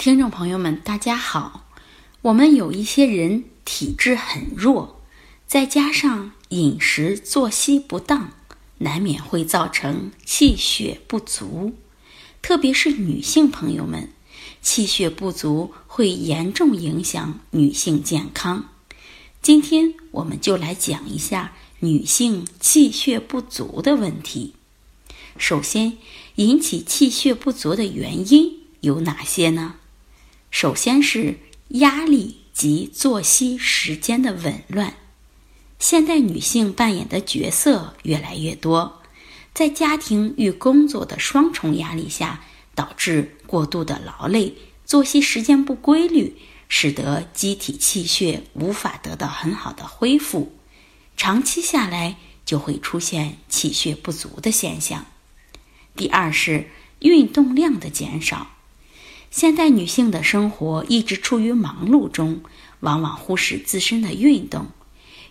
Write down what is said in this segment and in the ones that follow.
听众朋友们，大家好。我们有一些人体质很弱，再加上饮食作息不当，难免会造成气血不足。特别是女性朋友们，气血不足会严重影响女性健康。今天我们就来讲一下女性气血不足的问题。首先，引起气血不足的原因有哪些呢？首先是压力及作息时间的紊乱。现代女性扮演的角色越来越多，在家庭与工作的双重压力下，导致过度的劳累、作息时间不规律，使得机体气血无法得到很好的恢复，长期下来就会出现气血不足的现象。第二是运动量的减少。现代女性的生活一直处于忙碌中，往往忽视自身的运动。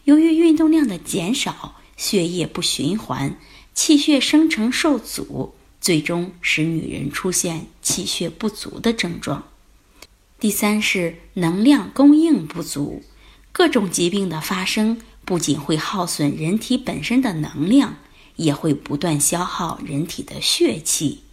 由于运动量的减少，血液不循环，气血生成受阻，最终使女人出现气血不足的症状。第三是能量供应不足，各种疾病的发生不仅会耗损人体本身的能量，也会不断消耗人体的血气。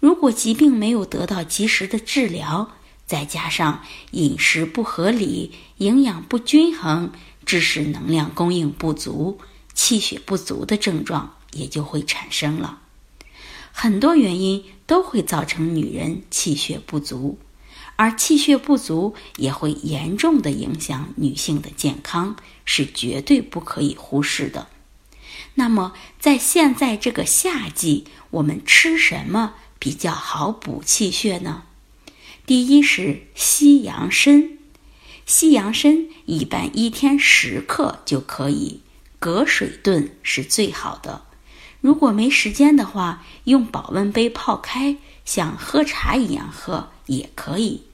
如果疾病没有得到及时的治疗，再加上饮食不合理、营养不均衡，致使能量供应不足、气血不足的症状也就会产生了。很多原因都会造成女人气血不足，而气血不足也会严重的影响女性的健康，是绝对不可以忽视的。那么，在现在这个夏季，我们吃什么？比较好补气血呢。第一是西洋参，西洋参一般一天十克就可以，隔水炖是最好的。如果没时间的话，用保温杯泡开，像喝茶一样喝也可以。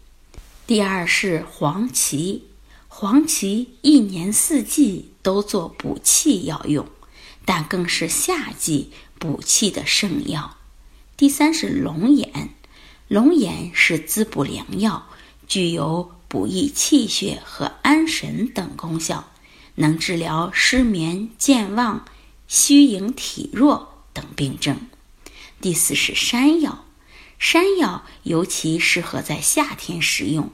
第二是黄芪，黄芪一年四季都做补气药用，但更是夏季补气的圣药。第三是龙眼，龙眼是滋补良药，具有补益气血和安神等功效，能治疗失眠、健忘、虚盈体弱等病症。第四是山药，山药尤其适合在夏天食用，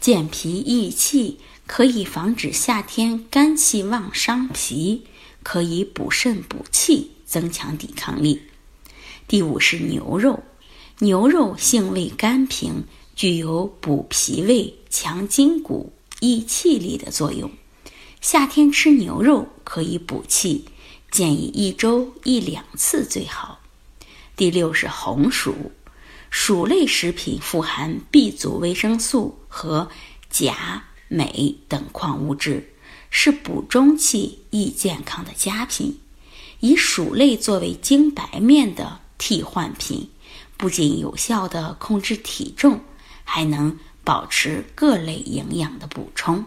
健脾益气，可以防止夏天肝气旺伤脾，可以补肾补气，增强抵抗力。第五是牛肉，牛肉性味甘平，具有补脾胃、强筋骨、益气力的作用。夏天吃牛肉可以补气，建议一周一两次最好。第六是红薯，薯类食品富含 B 族维生素和钾、镁等矿物质，是补中气、益健康的佳品。以薯类作为精白面的。替换品不仅有效的控制体重，还能保持各类营养的补充。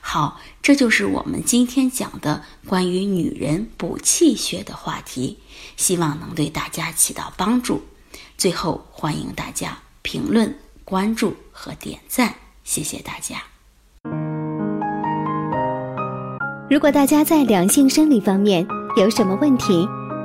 好，这就是我们今天讲的关于女人补气血的话题，希望能对大家起到帮助。最后，欢迎大家评论、关注和点赞，谢谢大家。如果大家在两性生理方面有什么问题，